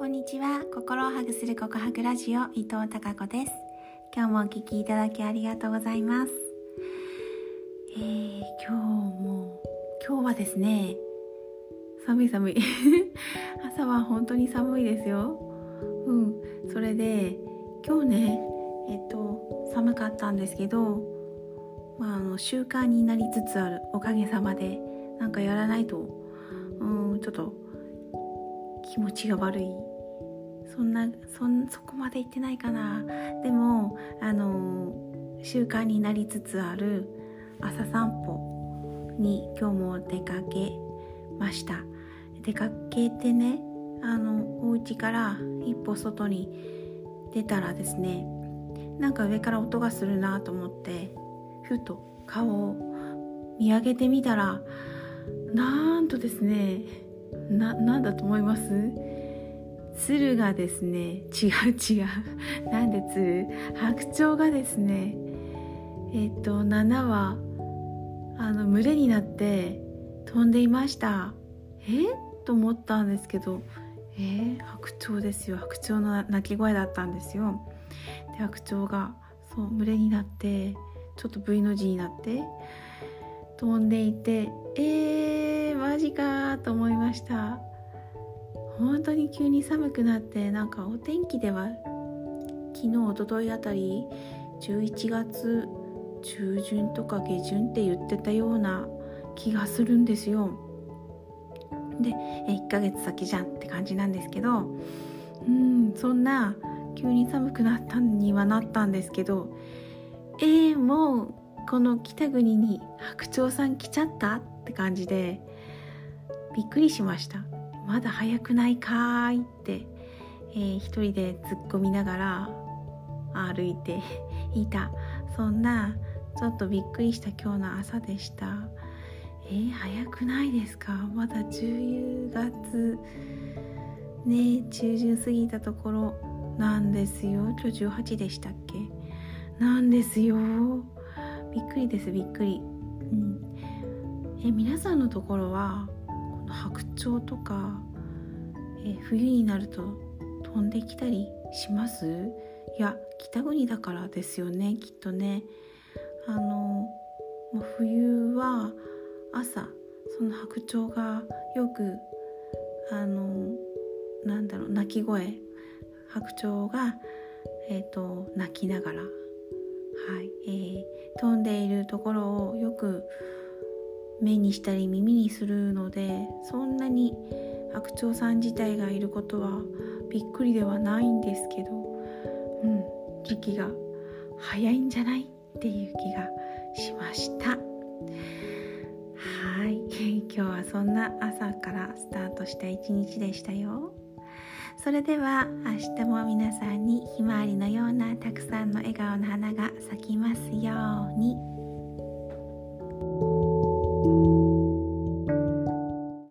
こんにちは。心をハグする告白ラジオ伊藤孝子です。今日もお聞きいただきありがとうございます。えー、今日も今日はですね寒い寒い。朝は本当に寒いですよ。うん。それで今日ねえっと寒かったんですけどまあ、あの習慣になりつつある。おかげさまでなんかやらないとうんちょっと気持ちが悪い。そんなそんそこまで言ってないかな。でもあの習慣になりつつある朝散歩に今日も出かけました。出かけてねあのお家から一歩外に出たらですねなんか上から音がするなと思ってふと顔を見上げてみたらなんとですねななんだと思います？鶴がですね違う違う。なんで鶴？白鳥がですねえっ、と7羽あの群れになって飛んでいました。え？と思ったんですけどえ？ー、白鳥ですよ。白鳥の鳴き声だったんですよ。で白鳥がそう群れになってちょっと V の字になって飛んでいてえー、マジかと思いました。本当に急に寒くなってなんかお天気では昨日おとといあたり11月中旬とか下旬って言ってたような気がするんですよ。で1ヶ月先じゃんって感じなんですけどうんそんな急に寒くなったにはなったんですけどえー、もうこの北国に白鳥さん来ちゃった？って感じでびっくりしました。まだ早くないかーいって、えー、一人で突っ込みながら歩いて いた。そんなちょっとびっくりした今日の朝でした。えー、早くないですか？まだ10月ね中旬過ぎたところなんですよ。今日18でしたっけ？なんですよ。びっくりですびっくり、うん、え皆さんのところは白鳥とかえ冬になると飛んできたりします？いや北国だからですよねきっとね。あの冬は朝その白鳥がよくあのなんだろう鳴き声白鳥が、えーと鳴きながらはいえー、飛んでいるところをよく目にしたり耳にするのでそんなに白鳥さん自体がいることはびっくりではないんですけど、うん、時期が早いんじゃないっていう気がしました。はい。今日はそんな朝からスタートした一日でしたよ。それでは明日も皆さんにひまわりのようなたくさんの笑顔の花が咲きますように。